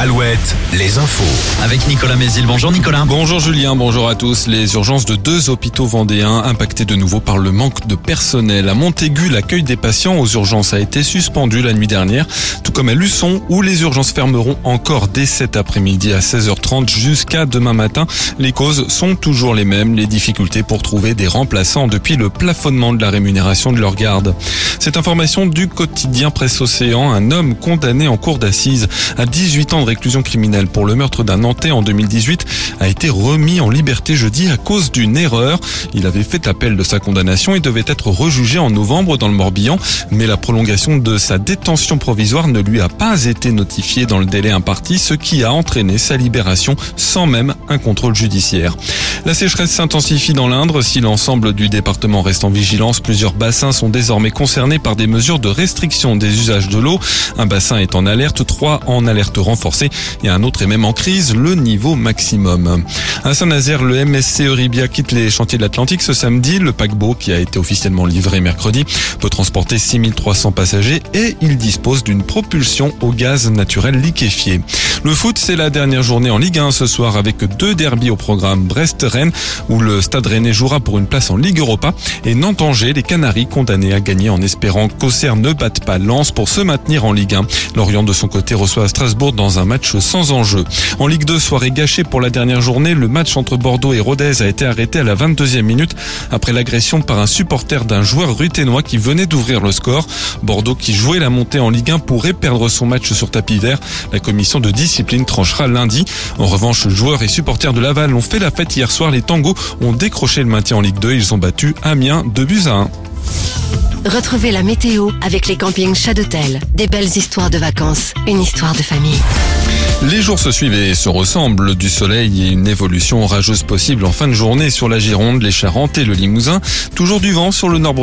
Alouette, les infos. Avec Nicolas Mézil. Bonjour Nicolas. Bonjour Julien, bonjour à tous. Les urgences de deux hôpitaux vendéens impactés de nouveau par le manque de personnel. À Montaigu, l'accueil des patients aux urgences a été suspendu la nuit dernière, tout comme à Luçon où les urgences fermeront encore dès cet après-midi à 16h30 jusqu'à demain matin. Les causes sont toujours les mêmes, les difficultés pour trouver des remplaçants depuis le plafonnement de la rémunération de leur garde. Cette information du quotidien Presse Océan, un homme condamné en cour d'assises à 18 ans de réclusion criminelle pour le meurtre d'un Nantais en 2018 a été remis en liberté jeudi à cause d'une erreur. Il avait fait appel de sa condamnation et devait être rejugé en novembre dans le Morbihan, mais la prolongation de sa détention provisoire ne lui a pas été notifiée dans le délai imparti, ce qui a entraîné sa libération sans même un contrôle judiciaire. La sécheresse s'intensifie dans l'Indre. Si l'ensemble du département reste en vigilance, plusieurs bassins sont désormais concernés par des mesures de restriction des usages de l'eau. Un bassin est en alerte, trois en alerte renforcée et un autre est même en crise, le niveau maximum. À Saint-Nazaire, le MSC Euribia quitte les chantiers de l'Atlantique ce samedi. Le paquebot, qui a été officiellement livré mercredi, peut transporter 6300 passagers et il dispose d'une propulsion au gaz naturel liquéfié. Le foot, c'est la dernière journée en Ligue 1 ce soir avec deux derbies au programme Brest-Rennes où le Stade Rennais jouera pour une place en Ligue Europa et Nantes-Angers, les Canaries condamnés à gagner en espérant qu'Auxerre ne batte pas Lens pour se maintenir en Ligue 1. Lorient de son côté reçoit à Strasbourg dans un match sans enjeu. En Ligue 2, soirée gâchée pour la dernière journée, le match entre Bordeaux et Rodez a été arrêté à la 22e minute après l'agression par un supporter d'un joueur ruténois qui venait d'ouvrir le score. Bordeaux qui jouait la montée en Ligue 1 pourrait perdre son match sur tapis vert. La commission de discipline tranchera lundi. En revanche, joueurs et supporters de Laval ont fait la fête hier soir. Les tangos ont décroché le maintien en Ligue 2. Ils ont battu Amiens 2 buts à 1. Retrouvez la météo avec les campings Chadotel. Des belles histoires de vacances, une histoire de famille. Les jours se suivent et se ressemblent. Du soleil et une évolution orageuse possible en fin de journée sur la Gironde, les Charentes et le Limousin. Toujours du vent sur le nord